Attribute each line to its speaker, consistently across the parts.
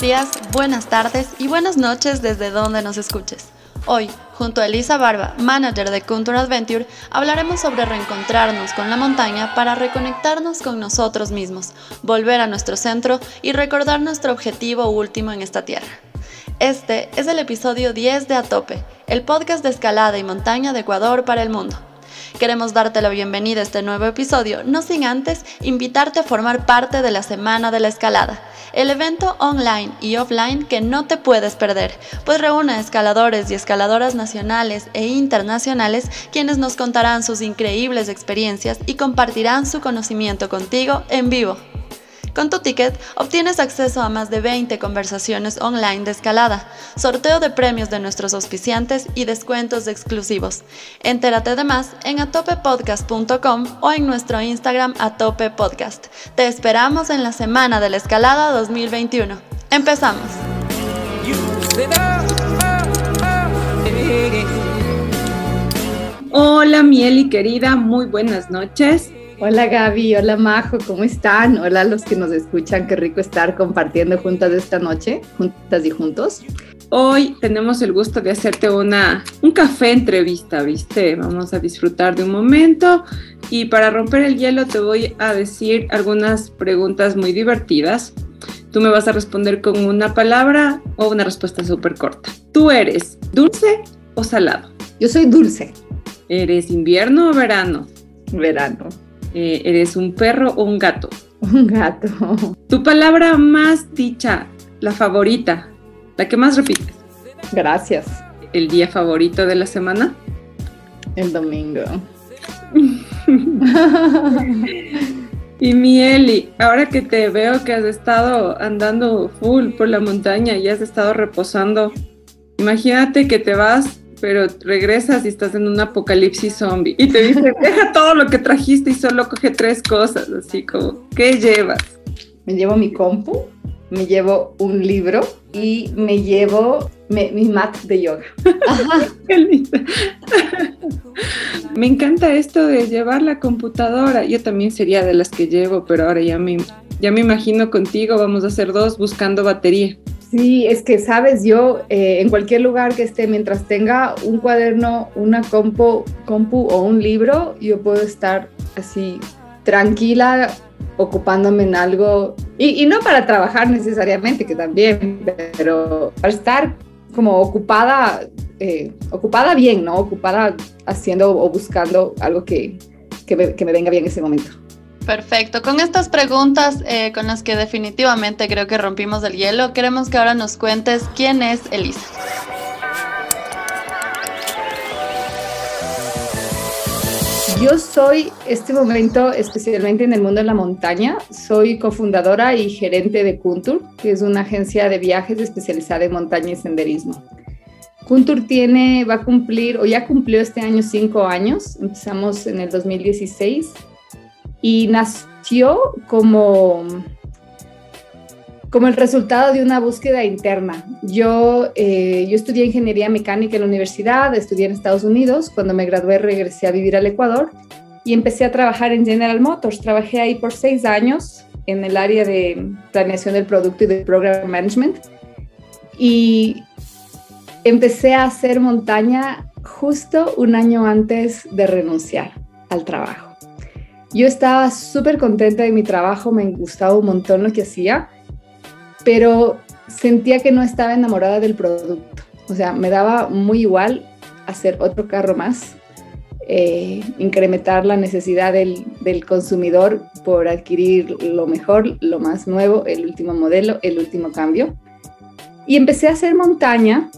Speaker 1: Días, buenas tardes y buenas noches desde donde nos escuches. Hoy, junto a Elisa Barba, manager de Contour Adventure, hablaremos sobre reencontrarnos con la montaña para reconectarnos con nosotros mismos, volver a nuestro centro y recordar nuestro objetivo último en esta tierra. Este es el episodio 10 de Atope, el podcast de escalada y montaña de Ecuador para el mundo. Queremos darte la bienvenida a este nuevo episodio, no sin antes invitarte a formar parte de la Semana de la Escalada, el evento online y offline que no te puedes perder, pues reúne a escaladores y escaladoras nacionales e internacionales quienes nos contarán sus increíbles experiencias y compartirán su conocimiento contigo en vivo. Con tu ticket obtienes acceso a más de 20 conversaciones online de escalada, sorteo de premios de nuestros auspiciantes y descuentos exclusivos. Entérate de más en atopepodcast.com o en nuestro Instagram atopepodcast. Te esperamos en la Semana de la Escalada 2021. ¡Empezamos!
Speaker 2: Hola Mieli querida, muy buenas noches.
Speaker 3: Hola Gaby, hola Majo, ¿cómo están? Hola a los que nos escuchan, qué rico estar compartiendo juntas esta noche, juntas y juntos.
Speaker 2: Hoy tenemos el gusto de hacerte una, un café entrevista, ¿viste? Vamos a disfrutar de un momento y para romper el hielo te voy a decir algunas preguntas muy divertidas. Tú me vas a responder con una palabra o una respuesta súper corta. ¿Tú eres dulce o salado?
Speaker 3: Yo soy dulce.
Speaker 2: ¿Eres invierno o verano?
Speaker 3: Verano.
Speaker 2: Eh, ¿Eres un perro o un gato?
Speaker 3: Un gato.
Speaker 2: Tu palabra más dicha, la favorita, la que más repites.
Speaker 3: Gracias.
Speaker 2: ¿El día favorito de la semana?
Speaker 3: El domingo.
Speaker 2: y Mieli, ahora que te veo que has estado andando full por la montaña y has estado reposando, imagínate que te vas pero regresas y estás en un apocalipsis zombie y te dicen, deja todo lo que trajiste y solo coge tres cosas, así como, ¿qué llevas?
Speaker 3: Me llevo mi compu, me llevo un libro y me llevo mi mat de yoga.
Speaker 2: me encanta esto de llevar la computadora. Yo también sería de las que llevo, pero ahora ya me, ya me imagino contigo, vamos a hacer dos buscando batería.
Speaker 3: Sí, es que sabes, yo eh, en cualquier lugar que esté, mientras tenga un cuaderno, una compu, compu o un libro, yo puedo estar así tranquila ocupándome en algo, y, no para trabajar necesariamente, que también, pero para estar como ocupada, eh, ocupada bien, ¿no? Ocupada haciendo o buscando algo que, que me venga bien en ese momento.
Speaker 1: Perfecto. Con estas preguntas eh, con las que definitivamente creo que rompimos el hielo, queremos que ahora nos cuentes quién es Elisa.
Speaker 3: Yo soy, este momento, especialmente en el mundo de la montaña, soy cofundadora y gerente de Kuntur, que es una agencia de viajes especializada en montaña y senderismo. Kuntur tiene, va a cumplir, o ya cumplió este año cinco años, empezamos en el 2016 y nació como, como el resultado de una búsqueda interna. Yo, eh, yo estudié ingeniería mecánica en la universidad, estudié en Estados Unidos, cuando me gradué regresé a vivir al Ecuador y empecé a trabajar en General Motors. Trabajé ahí por seis años en el área de planeación del producto y de program management y empecé a hacer montaña justo un año antes de renunciar al trabajo. Yo estaba súper contenta de mi trabajo, me gustaba un montón lo que hacía, pero sentía que no estaba enamorada del producto. O sea, me daba muy igual hacer otro carro más, eh, incrementar la necesidad del, del, consumidor por adquirir lo mejor, lo más nuevo, el último modelo, el último cambio. Y empecé a hacer montaña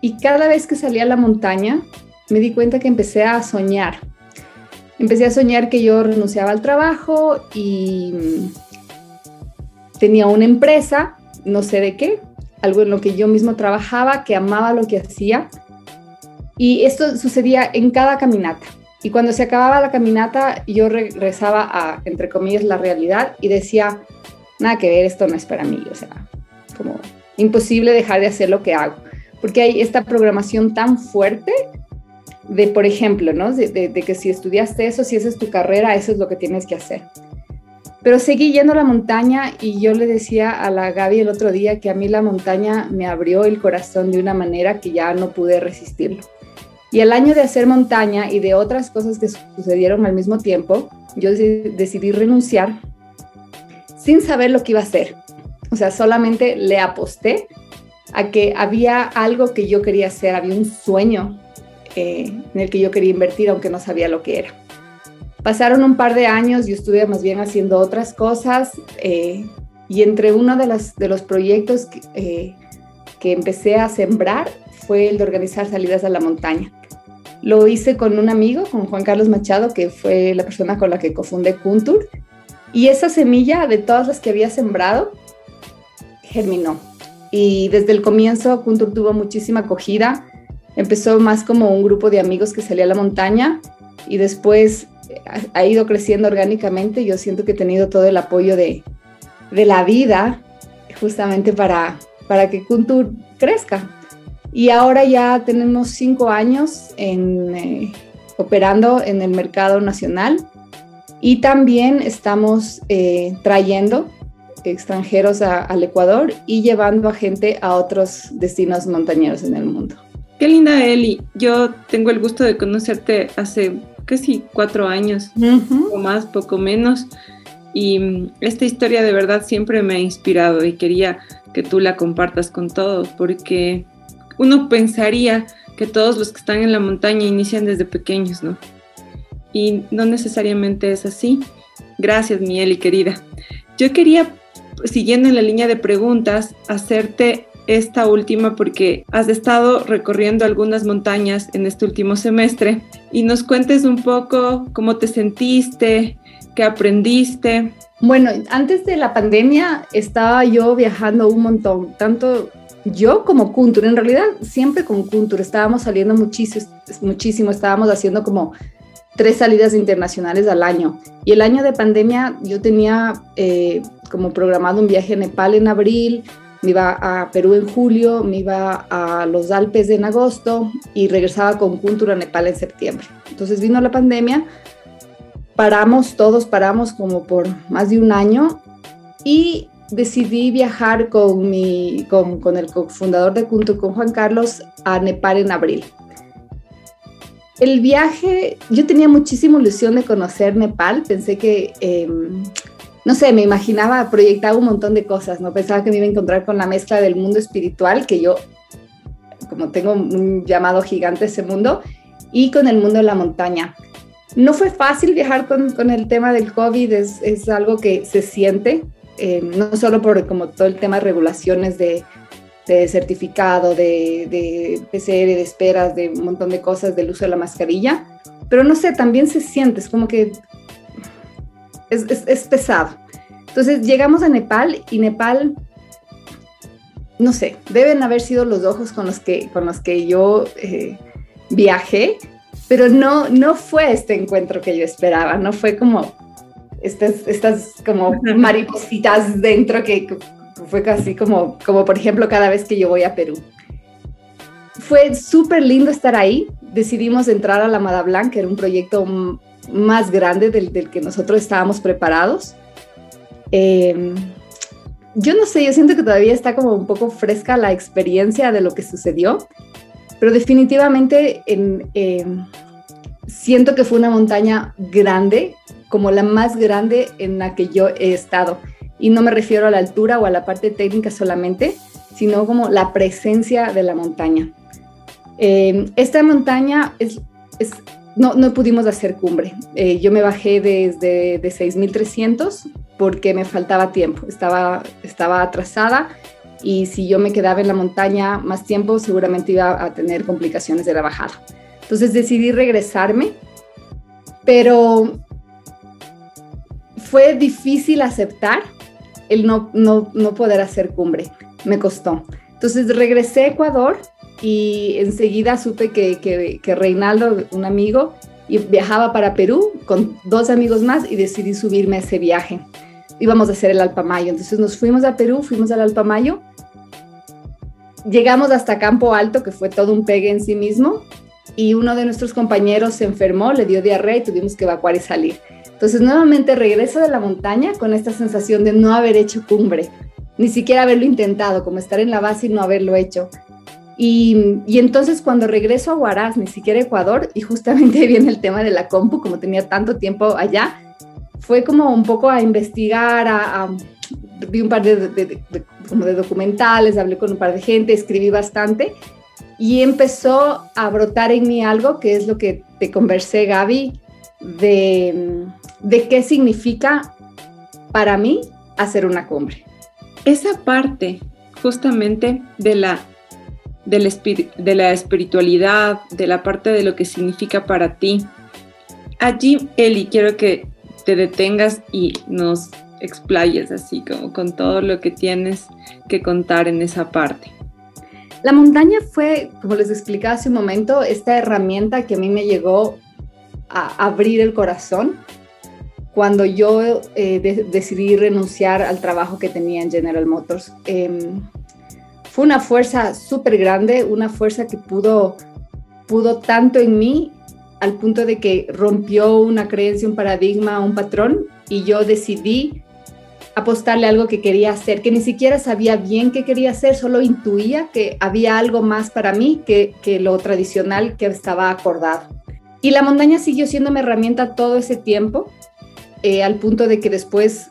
Speaker 3: y cada vez que salía a la montaña me di cuenta que empecé a soñar empecé a soñar que yo renunciaba al trabajo y tenía una empresa, no sé de qué, algo en lo que yo mismo trabajaba, que amaba lo que hacía. Y esto sucedía en cada caminata. Y cuando se acababa la caminata, yo regresaba a, entre comillas, la realidad y decía, nada que ver, esto no es para mí. O sea, como imposible dejar de hacer lo que hago. Porque hay esta programación tan fuerte de, por ejemplo, ¿no? De, que si estudiaste eso, si esa es tu carrera, eso es lo que tienes que hacer. Pero seguí yendo a la montaña y yo le decía a la Gaby el otro día que a mí la montaña me abrió el corazón de una manera que ya no pude resistirlo. Y el año de hacer montaña y de otras cosas que sucedieron al mismo tiempo, yo decidí renunciar sin saber lo que iba a hacer. O sea, solamente le aposté a que había algo que yo quería hacer, había un sueño en el que yo quería invertir, aunque no sabía lo que era. Pasaron un par de años, yo estuve más bien haciendo otras cosas eh, y entre uno de, de los proyectos que, eh, que empecé a sembrar fue el de organizar salidas a la montaña. Lo hice con un amigo, con Juan Carlos Machado, que fue la persona con la que cofundé Kuntur. Y esa semilla de todas las que había sembrado germinó. Y desde el comienzo Kuntur tuvo muchísima acogida. Empezó más como un grupo de amigos que salía a la montaña y después ha ido creciendo orgánicamente. Yo siento que he tenido todo el apoyo de, de la vida justamente para, para que Kuntur crezca. Y ahora ya tenemos cinco años eh, operando en el mercado nacional y también estamos eh, trayendo extranjeros al Ecuador y llevando a gente a otros destinos montañeros en el mundo.
Speaker 2: Qué linda Eli. Yo tengo el gusto de conocerte hace casi cuatro años, o más, poco menos. Y mm, esta historia de verdad siempre me ha inspirado y quería que tú la compartas con todos porque uno pensaría que todos los que están en la montaña inician desde pequeños, ¿no? Y no necesariamente es así. Gracias, Mieli, querida. Yo quería, siguiendo en la línea de preguntas, hacerte esta última porque has estado recorriendo algunas montañas en este último semestre y nos cuentes un poco cómo te sentiste, qué aprendiste.
Speaker 3: Bueno, antes de la pandemia estaba yo viajando un montón, tanto yo como Kuntur, en realidad siempre con Kuntur, estábamos saliendo muchísimo, muchísimo, estábamos haciendo como tres salidas internacionales al año. Y el año de pandemia yo tenía eh, como programado un viaje a Nepal en abril, me iba a Perú en julio, me iba a los Alpes en agosto y regresaba con Kuntur a Nepal en septiembre. Entonces vino la pandemia, paramos, todos paramos como por más de un año y decidí viajar con, mi, con, con el cofundador de Kuntur, con Juan Carlos, a Nepal en abril. El viaje, yo tenía muchísima ilusión de conocer Nepal, pensé que, em, no sé, me imaginaba, proyectaba un montón de cosas, ¿no? Pensaba que me iba a encontrar con la mezcla del mundo espiritual, que yo, como tengo un llamado gigante ese mundo, y con el mundo de la montaña. No fue fácil viajar con, con el tema del COVID, es, es algo que se siente, eh, no solo por como todo el tema de regulaciones de, certificado, de, de, PCR, de esperas, de un montón de cosas del uso de la mascarilla, pero no sé, también se siente, es como que es, pesado. Entonces llegamos a Nepal y Nepal, no sé, deben haber sido los ojos con los que, con los que yo eh, viajé, pero no, no fue este encuentro que yo esperaba, no fue como estas, estas como maripositas dentro que fue casi como, como por ejemplo cada vez que yo voy a Perú. Fue súper lindo estar ahí. Decidimos entrar a la Mada Blanca, era un proyecto más grande del, que nosotros estábamos preparados. Em, yo no sé, yo siento que todavía está como un poco fresca la experiencia de lo que sucedió, pero definitivamente en, em, siento que fue una montaña grande, como la más grande en la que yo he estado. Y no me refiero a la altura o a la parte técnica solamente, sino como la presencia de la montaña. Eh, esta montaña es, no, no, pudimos hacer cumbre. Eh, yo me bajé desde de 6.300 porque me faltaba tiempo, estaba, estaba atrasada y si yo me quedaba en la montaña más tiempo seguramente iba a tener complicaciones de la bajada. Entonces decidí regresarme pero fue difícil aceptar el no, no, no poder hacer cumbre, me costó. Entonces regresé a Ecuador y enseguida supe que, que, que Reinaldo, un amigo, viajaba para Perú con dos amigos más y decidí subirme a ese viaje. Íbamos a hacer el Alpamayo. Entonces nos fuimos a Perú, fuimos al Alpamayo. Llegamos hasta Campo Alto, que fue todo un pegue en sí mismo, y uno de nuestros compañeros se enfermó, le dio diarrea y tuvimos que evacuar y salir. Entonces nuevamente regreso de la montaña con esta sensación de no haber hecho cumbre, ni siquiera haberlo intentado, como estar en la base y no haberlo hecho. Y, entonces cuando regreso a Huaraz, ni siquiera Ecuador, y justamente viene el tema de la compu, como tenía tanto tiempo allá, fue como un poco a investigar, a, vi un par de, como de documentales, hablé con un par de gente, escribí bastante, y empezó a brotar en mí algo que es lo que te conversé, Gaby, de, de qué significa para mí hacer una cumbre.
Speaker 2: Esa parte justamente de la de la, espiritualidad, de la parte de lo que significa para ti. Allí, Eli, quiero que te detengas y nos explayes así como con todo lo que tienes que contar en esa parte.
Speaker 3: La montaña fue, como les explicaba hace un momento, esta herramienta que a mí me llegó a abrir el corazón cuando yo eh, decidí renunciar al trabajo que tenía en General Motors. Em, fue una fuerza súper grande, una fuerza que pudo, pudo tanto en mí al punto de que rompió una creencia, un paradigma, un patrón y yo decidí apostarle algo que quería hacer, que ni siquiera sabía bien qué quería hacer, solo intuía que había algo más para mí que, que lo tradicional que estaba acordado. Y la montaña siguió siendo mi herramienta todo ese tiempo, eh, al punto de que después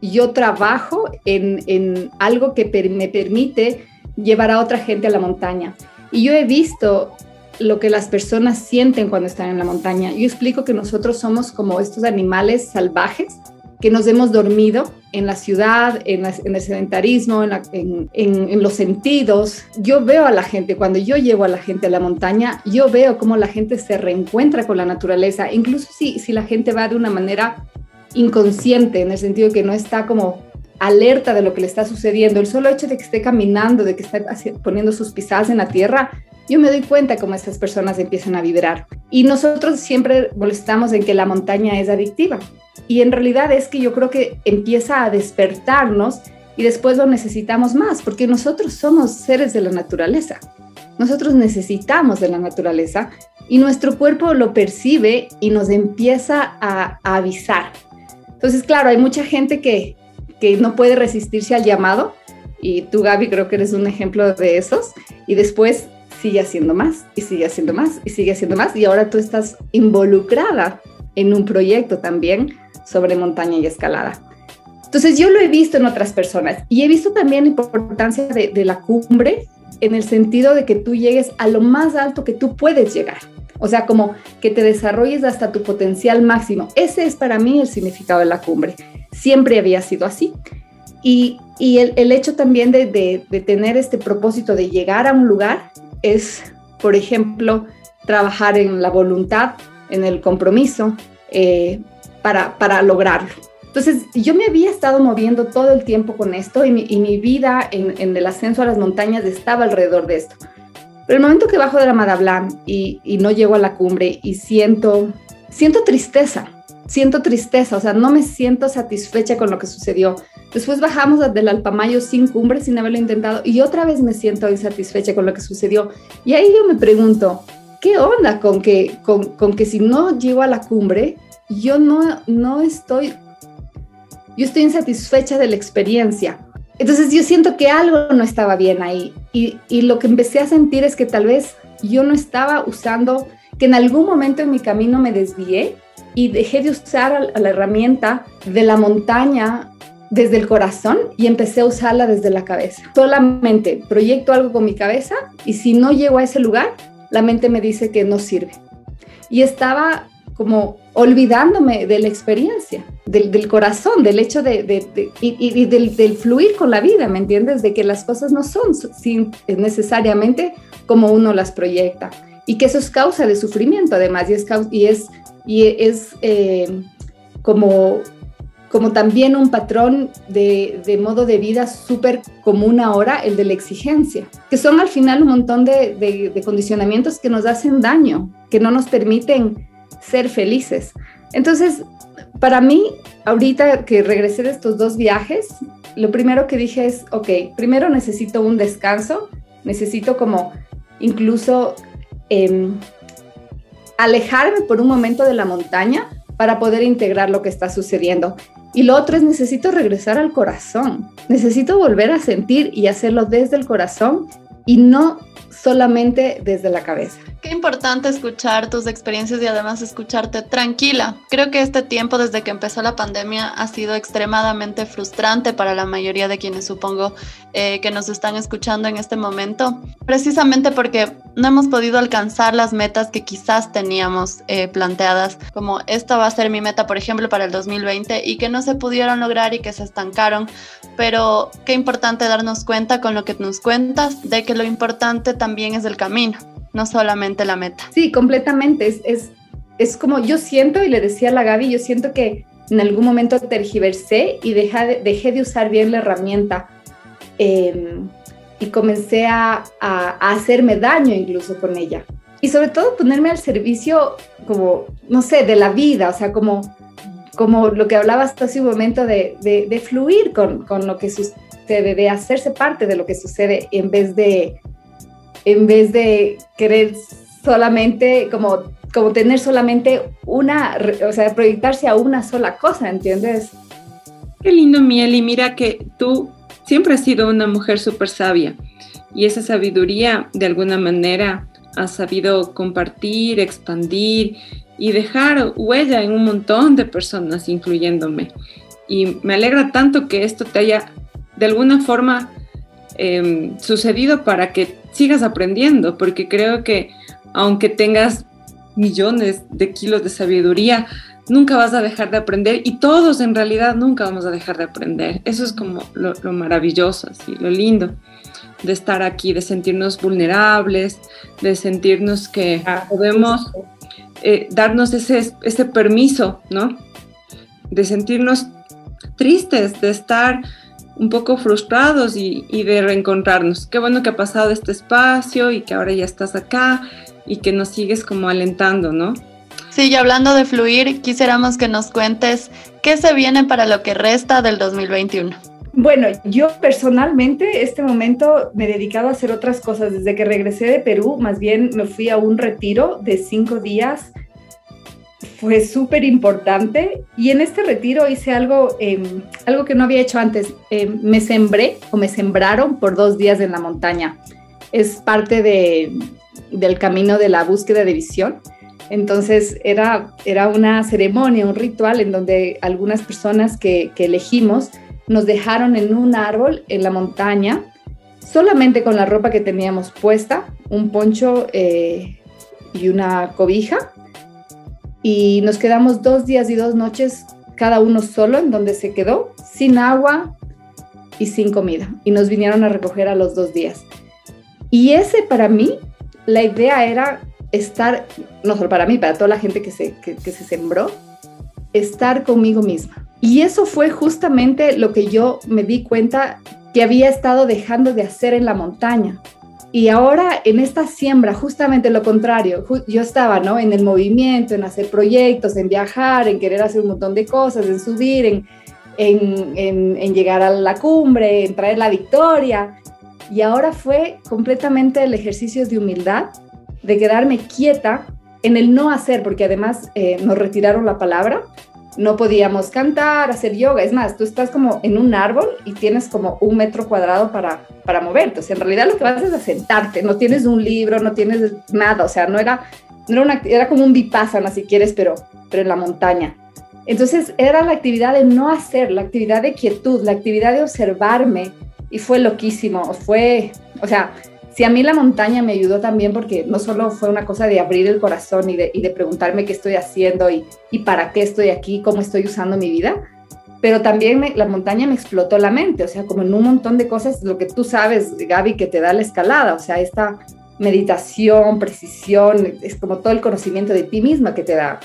Speaker 3: yo trabajo en, en algo que me permite llevar a otra gente a la montaña. Y yo he visto lo que las personas sienten cuando están en la montaña. Yo explico que nosotros somos como estos animales salvajes que nos hemos dormido en la ciudad, en, el sedentarismo, en, en, los sentidos. Yo veo a la gente, cuando yo llevo a la gente a la montaña, yo veo cómo la gente se reencuentra con la naturaleza, incluso si, si la gente va de una manera inconsciente, en el sentido que no está como alerta de lo que le está sucediendo, el solo hecho de que esté caminando, de que esté poniendo sus pisadas en la tierra, yo me doy cuenta cómo estas personas empiezan a vibrar. Y nosotros siempre molestamos en que la montaña es adictiva. Y en realidad es que yo creo que empieza a despertarnos y después lo necesitamos más, porque nosotros somos seres de la naturaleza. Nosotros necesitamos de la naturaleza y nuestro cuerpo lo percibe y nos empieza a, a avisar. Entonces, claro, hay mucha gente que que no puede resistirse al llamado. Y tú, Gaby, creo que eres un ejemplo de esos. Y después sigue haciendo más y sigue haciendo más y sigue haciendo más. Y ahora tú estás involucrada en un proyecto también sobre montaña y escalada. Entonces yo lo he visto en otras personas y he visto también la importancia de, la cumbre en el sentido de que tú llegues a lo más alto que tú puedes llegar. O sea, como que te desarrolles hasta tu potencial máximo. Ese es para mí el significado de la cumbre siempre había sido así. Y, el, hecho también de, tener este propósito de llegar a un lugar es, por ejemplo, trabajar en la voluntad, en el compromiso eh, para, lograrlo. Entonces, yo me había estado moviendo todo el tiempo con esto y mi, vida en, el ascenso a las montañas estaba alrededor de esto. Pero el momento que bajo de la Madablam y, y no llego a la cumbre y siento, siento tristeza, siento tristeza, o sea, no me siento satisfecha con lo que sucedió. Después bajamos del Alpamayo sin cumbre, sin haberlo intentado, y otra vez me siento insatisfecha con lo que sucedió. Y ahí yo me pregunto, ¿qué onda con que, con, que si no llego a la cumbre, yo no, no estoy, yo estoy insatisfecha de la experiencia? Entonces yo siento que algo no estaba bien ahí. Y, y lo que empecé a sentir es que tal vez yo no estaba usando, que en algún momento en mi camino me desvié y dejé de usar la herramienta de la montaña desde el corazón y empecé a usarla desde la cabeza. Solamente proyecto algo con mi cabeza y si no llego a ese lugar, la mente me dice que no sirve. Y estaba como olvidándome de la experiencia, del, corazón, del hecho de, y, del, fluir con la vida, ¿me entiendes? De que las cosas no son sin, necesariamente como uno las proyecta y que eso es causa de sufrimiento además y es y es eh, como, como también un patrón de, de modo de vida súper común ahora, el de la exigencia, que son al final un montón de, de, condicionamientos que nos hacen daño, que no nos permiten ser felices. Entonces, para mí, ahorita que regresé de estos dos viajes, lo primero que dije es, ok, primero necesito un descanso, necesito como incluso eh, alejarme por un momento de la montaña para poder integrar lo que está sucediendo. Y lo otro es necesito regresar al corazón, necesito volver a sentir y hacerlo desde el corazón y no solamente desde la cabeza.
Speaker 1: Qué importante escuchar tus experiencias y además escucharte tranquila. Creo que este tiempo desde que empezó la pandemia ha sido extremadamente frustrante para la mayoría de quienes supongo eh, que nos están escuchando en este momento, precisamente porque no hemos podido alcanzar las metas que quizás teníamos eh, planteadas, como esta va a ser mi meta, por ejemplo, para el 2020 y que no se pudieron lograr y que se estancaron. Pero qué importante darnos cuenta con lo que nos cuentas de que lo importante también es el camino, no solamente la meta.
Speaker 3: Sí, completamente. Es, es, es como yo siento, y le decía a la Gaby, yo siento que en algún momento tergiversé y dejé de, dejé de usar bien la herramienta. Eh, y comencé a, a, a, hacerme daño incluso con ella. Y sobre todo ponerme al servicio como, no sé, de la vida, o sea, como, como lo que hablabas hace un momento de, de, de fluir con, con, lo que sucede, de hacerse parte de lo que sucede en vez de, en vez de querer solamente como, como tener solamente una, o sea, proyectarse a una sola cosa, ¿entiendes?
Speaker 2: Qué lindo, Miel, y mira que tú siempre has sido una mujer súper sabia y esa sabiduría de alguna manera has sabido compartir, expandir y dejar huella en un montón de personas, incluyéndome. Y me alegra tanto que esto te haya de alguna forma eh, sucedido para que sigas aprendiendo, porque creo que aunque tengas millones de kilos de sabiduría, nunca vas a dejar de aprender y todos en realidad nunca vamos a dejar de aprender. Eso es como lo, lo maravilloso, así, lo lindo de estar aquí, de sentirnos vulnerables, de sentirnos que ah, podemos eh, darnos ese, ese permiso, ¿no? De sentirnos tristes, de estar un poco frustrados y, y, de reencontrarnos. Qué bueno que ha pasado este espacio y que ahora ya estás acá y que nos sigues como alentando, ¿no?
Speaker 1: Sí, y hablando de fluir, quisiéramos que nos cuentes qué se viene para lo que resta del 2021.
Speaker 3: Bueno, yo personalmente este momento me he dedicado a hacer otras cosas. Desde que regresé de Perú, más bien me fui a un retiro de cinco días. Fue súper importante y en este retiro hice algo, eh, algo que no había hecho antes. Eh, me sembré o me sembraron por dos días en la montaña. Es parte de, del camino de la búsqueda de visión. Entonces era, era una ceremonia, un ritual en donde algunas personas que, que elegimos nos dejaron en un árbol en la montaña, solamente con la ropa que teníamos puesta, un poncho eh, y una cobija. Y nos quedamos dos días y dos noches cada uno solo en donde se quedó, sin agua y sin comida. Y nos vinieron a recoger a los dos días. Y ese para mí, la idea era estar, no solo para mí, para toda la gente que se, que, se sembró, estar conmigo misma y eso fue justamente lo que yo me di cuenta que había estado dejando de hacer en la montaña. Y ahora en esta siembra, justamente lo contrario, yo estaba ¿no? en el movimiento, en hacer proyectos, en viajar, en querer hacer un montón de cosas, en subir, en, en, en, llegar a la cumbre, en traer la victoria. Y ahora fue completamente el ejercicio de humildad, de quedarme quieta en el no hacer, porque además eh, nos retiraron la palabra, no podíamos cantar, hacer yoga. Es más, tú estás como en un árbol y tienes como un metro cuadrado para, para moverte. En realidad lo que vas es a sentarte. No tienes un libro, no tienes nada. O sea, no era, no era, era como un vipassana, si quieres, pero, pero en la montaña. Entonces, era la actividad de no hacer, la actividad de quietud, la actividad de observarme. Y fue loquísimo. Fue, o sea, si a mí la montaña me ayudó también porque no solo fue una cosa de abrir el corazón y de, preguntarme qué estoy haciendo y, para qué estoy aquí, cómo estoy usando mi vida, pero también la montaña me explotó la mente, o sea, como en un montón de cosas, lo que tú sabes, Gaby, que te da la escalada, o sea, esta meditación, precisión, es como todo el conocimiento de ti misma que te da.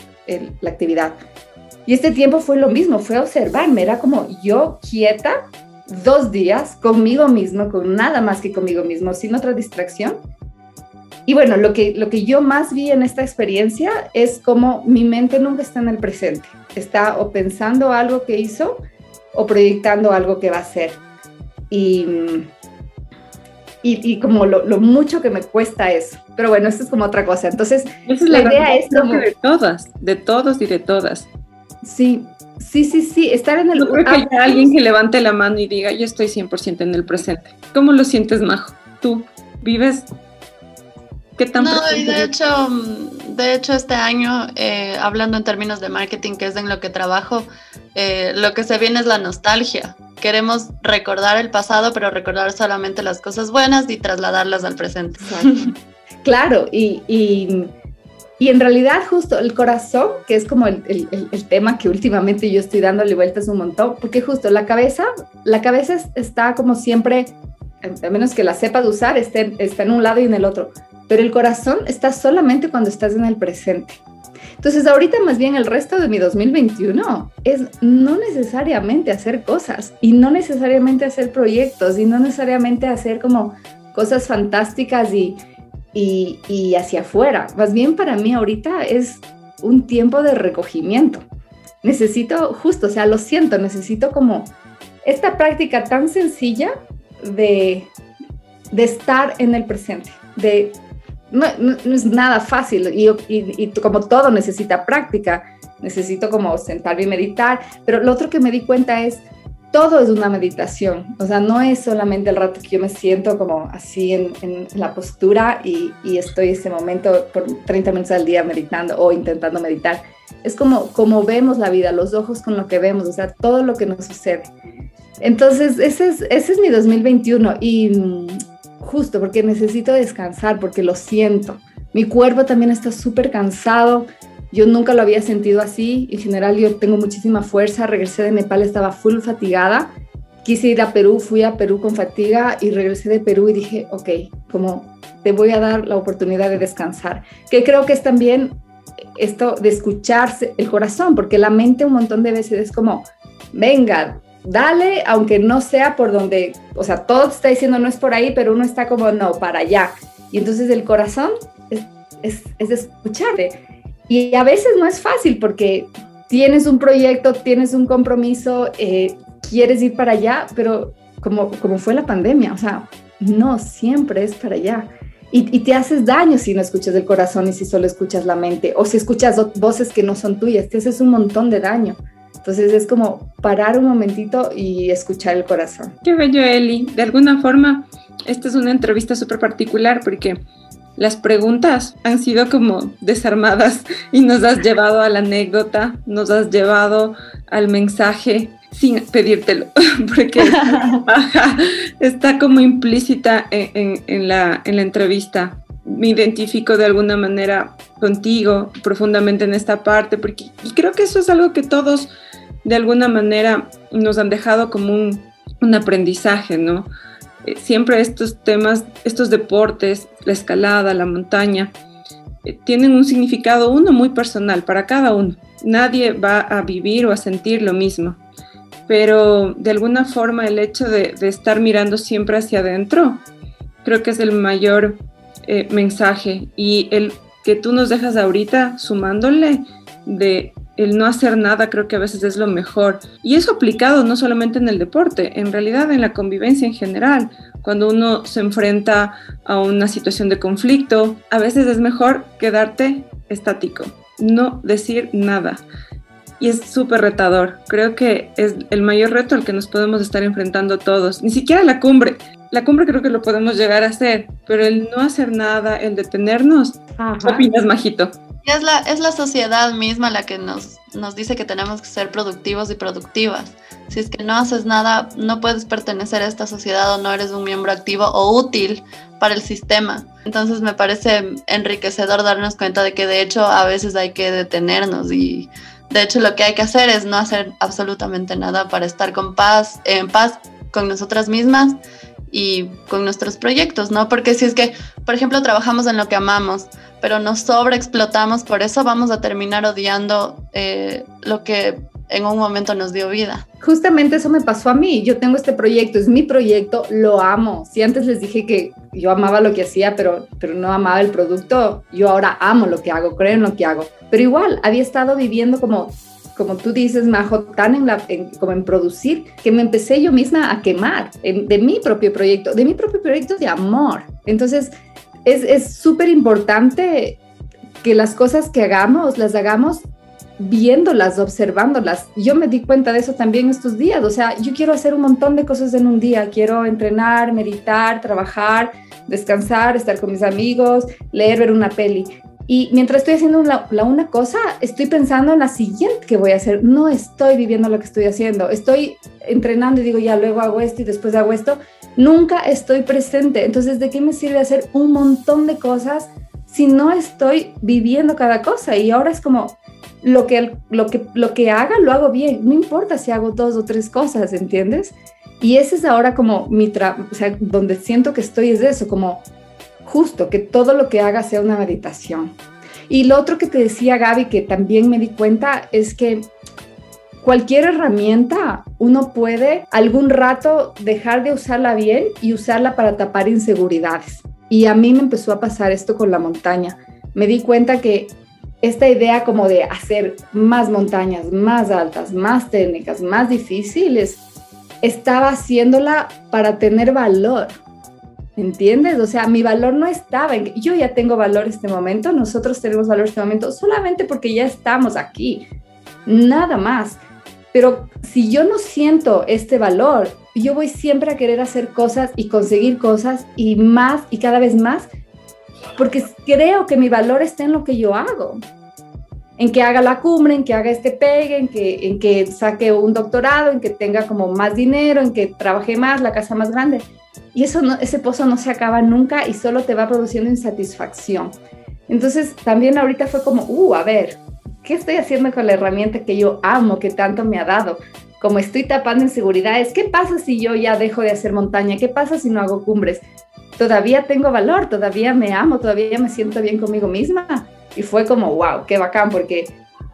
Speaker 3: la actividad. Y este tiempo fue lo mismo, fue observarme, era como yo quieta dos días conmigo mismo, con nada más que conmigo mismo, sin otra distracción. Y bueno, lo que, lo que yo más vi en esta experiencia es como mi mente nunca está en el presente, está o pensando algo que hizo o proyectando algo que va a hacer. Y, y, como lo, lo, mucho que me cuesta eso. Pero bueno, esto es como otra cosa. Entonces,
Speaker 2: es la, idea es como... De todas, de todos y de todas.
Speaker 3: Sí, sí, sí, sí, estar en el...
Speaker 2: Yo creo que hay alguien que levante la mano y diga, yo estoy 100% en el presente. ¿Cómo lo sientes, Majo? ¿Tú vives
Speaker 1: ¿Qué tan no, y de hecho, de hecho este año, eh, hablando en términos de marketing, que es en lo que trabajo, eh, lo que se viene es la nostalgia. Queremos recordar el pasado, pero recordar solamente las cosas buenas y trasladarlas al presente.
Speaker 3: claro, y, y y en realidad justo el corazón, que es como el, el, tema que últimamente yo estoy dándole vueltas un montón, porque justo la cabeza, la cabeza está como siempre, a menos que la sepas usar, está, está en un lado y en el otro, pero el corazón está solamente cuando estás en el presente. Entonces ahorita más bien el resto de mi 2021 es no necesariamente hacer cosas y no necesariamente hacer proyectos y no necesariamente hacer como cosas fantásticas y y, hacia afuera. Más bien para mí ahorita es un tiempo de recogimiento. Necesito, justo, o sea, lo siento, necesito como esta práctica tan sencilla de, de estar en el presente, no, es nada fácil y, y, como todo necesita práctica, necesito como sentarme y meditar, pero lo otro que me di cuenta es todo es una meditación, o sea, no es solamente el rato que yo me siento como así en, la postura y, estoy ese momento por 30 minutos al día meditando o intentando meditar. Es como, como vemos la vida, los ojos con lo que vemos, o sea, todo lo que nos sucede. Entonces, ese es, ese es mi 2021 y mm, justo porque necesito descansar, porque lo siento. Mi cuerpo también está súper cansado, yo nunca lo había sentido así. En general, yo tengo muchísima fuerza. Regresé de Nepal, estaba full fatigada. Quise ir a Perú, fui a Perú con fatiga y regresé de Perú y dije, ok, como te voy a dar la oportunidad de descansar. Que creo que es también esto de escucharse el corazón, porque la mente un montón de veces es como, venga, dale, aunque no sea por donde, o sea, todo está diciendo no es por ahí, pero uno está como, no, para allá. Y entonces el corazón es, es, es escucharte. Y a veces no es fácil porque tienes un proyecto, tienes un compromiso, eh, quieres ir para allá, pero como, como fue la pandemia, o sea, no siempre es para allá. Y, te haces daño si no escuchas el corazón y si solo escuchas la mente, o si escuchas voces que no son tuyas, te haces un montón de daño. Entonces es como parar un momentito y escuchar el corazón.
Speaker 2: Qué bello, Eli. De alguna forma, esta es una entrevista súper particular porque las preguntas han sido como desarmadas y nos has llevado a la anécdota, nos has llevado al mensaje sin pedírtelo, porque está como implícita en, la, en la entrevista. Me identifico de alguna manera contigo profundamente en esta parte, porque y creo que eso es algo que todos de alguna manera nos han dejado como un, un aprendizaje, ¿no? Eh, siempre estos temas, estos deportes, la escalada, la montaña, eh, tienen un significado uno muy personal para cada uno. Nadie va a vivir o a sentir lo mismo, pero de alguna forma el hecho de, estar mirando siempre hacia adentro, creo que es el mayor eh, mensaje y el que tú nos dejas ahorita sumándole de el no hacer nada creo que a veces es lo mejor. Y eso aplicado no solamente en el deporte, en realidad en la convivencia en general. Cuando uno se enfrenta a una situación de conflicto, a veces es mejor quedarte estático, no decir nada. Y es súper retador. Creo que es el mayor reto al que nos podemos estar enfrentando todos. Ni siquiera la cumbre. La cumbre creo que lo podemos llegar a hacer, pero el no hacer nada, el detenernos. ¿Qué opinas, Majito?
Speaker 1: Es la, es la sociedad misma la que nos, nos dice que tenemos que ser productivos y productivas. Si es que no haces nada, no puedes pertenecer a esta sociedad o no eres un miembro activo o útil para el sistema. Entonces me parece enriquecedor darnos cuenta de que de hecho a veces hay que detenernos y de hecho lo que hay que hacer es no hacer absolutamente nada para estar con paz, en paz con nosotras mismas y con nuestros proyectos, ¿no? Porque si es que, por ejemplo, trabajamos en lo que amamos, pero nos sobreexplotamos, por eso vamos a terminar odiando eh, lo que en un momento nos dio vida.
Speaker 3: Justamente eso me pasó a mí. Yo tengo este proyecto, es mi proyecto, lo amo. Si antes les dije que yo amaba lo que hacía, pero, pero no amaba el producto, yo ahora amo lo que hago, creo en lo que hago. Pero igual, había estado viviendo como como tú dices, Majo, tan en la, como en producir, que me empecé yo misma a quemar de mi propio proyecto, de mi propio proyecto de amor. Entonces, es súper importante que las cosas que hagamos, las hagamos viéndolas, observándolas. Yo me di cuenta de eso también estos días. O sea, yo quiero hacer un montón de cosas en un día. Quiero entrenar, meditar, trabajar, descansar, estar con mis amigos, leer, ver una peli. Y mientras estoy haciendo la, una cosa, estoy pensando en la siguiente que voy a hacer. No estoy viviendo lo que estoy haciendo. Estoy entrenando y digo, ya luego hago esto y después hago esto. Nunca estoy presente. Entonces, ¿de qué me sirve hacer un montón de cosas si no estoy viviendo cada cosa? Y ahora es como, lo que, lo que, lo que haga, lo hago bien. No importa si hago dos o tres cosas, ¿entiendes? Y ese es ahora como mi, o sea, donde siento que estoy es eso, como justo, que todo lo que haga sea una meditación. Y lo otro que te decía Gaby, que también me di cuenta, es que cualquier herramienta uno puede algún rato dejar de usarla bien y usarla para tapar inseguridades. Y a mí me empezó a pasar esto con la montaña. Me di cuenta que esta idea como de hacer más montañas, más altas, más técnicas, más difíciles, estaba haciéndola para tener valor, ¿Entiendes? O sea, mi valor no estaba en yo ya tengo valor este momento, nosotros tenemos valor este momento solamente porque ya estamos aquí, nada más. Pero si yo no siento este valor, yo voy siempre a querer hacer cosas y conseguir cosas y más y cada vez más, porque creo que mi valor está en lo que yo hago. En que haga la cumbre, en que haga este pegue, en que, en que saque un doctorado, en que tenga como más dinero, en que trabaje más, la casa más grande y eso no, ese pozo no se acaba nunca y solo te va produciendo insatisfacción. Entonces también ahorita fue como, uh, a ver, ¿qué estoy haciendo con la herramienta que yo amo, que tanto me ha dado? Como estoy tapando inseguridades, ¿qué pasa si yo ya dejo de hacer montaña? ¿Qué pasa si no hago cumbres? Todavía tengo valor, todavía me amo, todavía me siento bien conmigo misma. Y fue como, wow, qué bacán, porque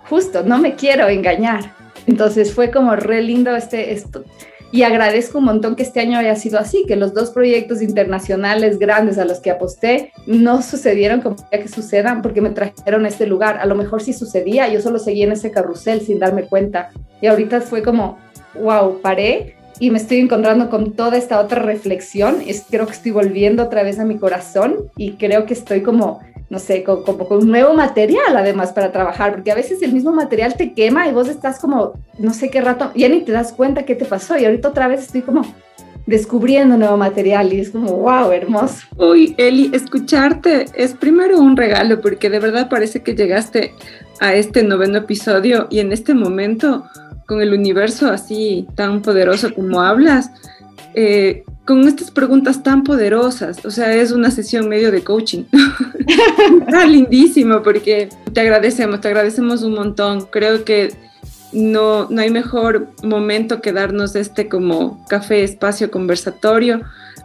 Speaker 3: justo no me quiero engañar. Entonces fue como re lindo este, esto, y agradezco un montón que este año haya sido así, que los dos proyectos internacionales grandes a los que aposté no sucedieron como quería que sucedan porque me trajeron a este lugar. A lo mejor sí sucedía, yo solo seguía en ese carrusel sin darme cuenta. Y ahorita fue como, wow, paré y me estoy encontrando con toda esta otra reflexión. Es, creo que estoy volviendo otra vez a mi corazón y creo que estoy como no sé, como, con un nuevo material además para trabajar, porque a veces el mismo material te quema y vos estás como, no sé qué rato, ya ni te das cuenta qué te pasó y ahorita otra vez estoy como descubriendo nuevo material y es como, wow, hermoso.
Speaker 2: Uy, Eli, escucharte es primero un regalo porque de verdad parece que llegaste a este noveno episodio y en este momento con el universo así tan poderoso como hablas, eh, con estas preguntas tan poderosas. O sea, es una sesión medio de coaching. Está lindísimo porque te agradecemos, te agradecemos un montón. Creo que no, no hay mejor momento que darnos este como café, espacio conversatorio.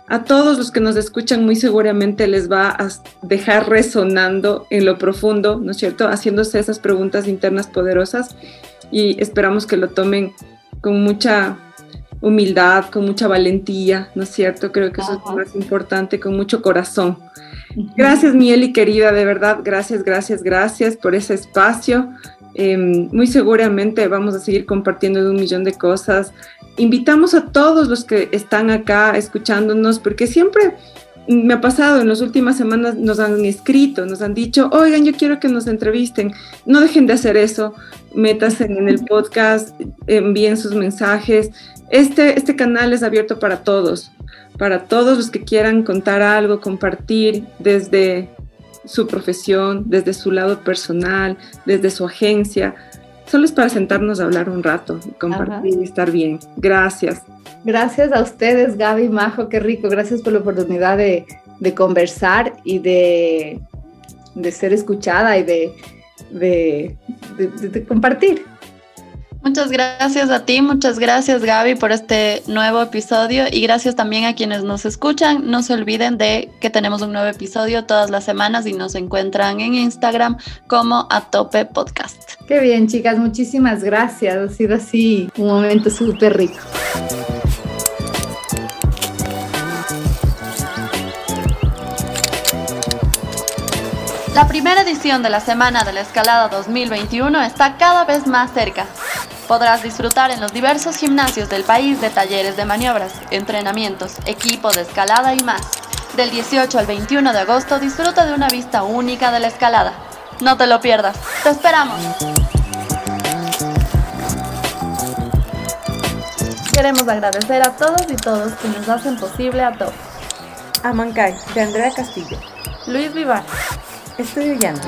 Speaker 2: A todos los que nos escuchan muy seguramente les va a dejar resonando en lo profundo, ¿no es cierto? Haciéndose esas preguntas internas poderosas y esperamos que lo tomen con mucha humildad, con mucha valentía, ¿no es cierto? Creo que eso es lo más importante, con mucho corazón. Gracias, Mieli, querida, de verdad, gracias, gracias, gracias por ese espacio. Em, muy seguramente vamos a seguir compartiendo de un millón de cosas. Invitamos a todos los que están acá escuchándonos, porque siempre me ha pasado en las últimas semanas, nos han escrito, nos han dicho, oigan, yo quiero que nos entrevisten. No dejen de hacer eso, métanse en el podcast, envíen sus mensajes. Este, este canal es abierto para todos, para todos los que quieran contar algo, compartir desde su profesión, desde su lado personal, desde su agencia. Solo es para sentarnos a hablar un rato, compartir y estar bien. Gracias.
Speaker 3: Gracias a ustedes, Gaby Majo, qué rico. Gracias por la oportunidad de, conversar y de, ser escuchada y de, de compartir.
Speaker 1: Muchas gracias a ti, muchas gracias Gaby por este nuevo episodio y gracias también a quienes nos escuchan. No se olviden de que tenemos un nuevo episodio todas las semanas y nos encuentran en Instagram como a tope podcast.
Speaker 3: Qué bien chicas, muchísimas gracias. Ha sido así un momento súper rico.
Speaker 1: La primera edición de la Semana de la Escalada 2021 está cada vez más cerca. Podrás disfrutar en los diversos gimnasios del país de talleres de maniobras, entrenamientos, equipo de escalada y más. Del 18 al 21 de agosto disfruta de una vista única de la escalada. No te lo pierdas. ¡Te esperamos! Queremos agradecer a todos y todos quienes hacen posible a todos.
Speaker 4: Amancay, de Andrea Castillo.
Speaker 1: Luis Vivar.
Speaker 4: Estudio Llano.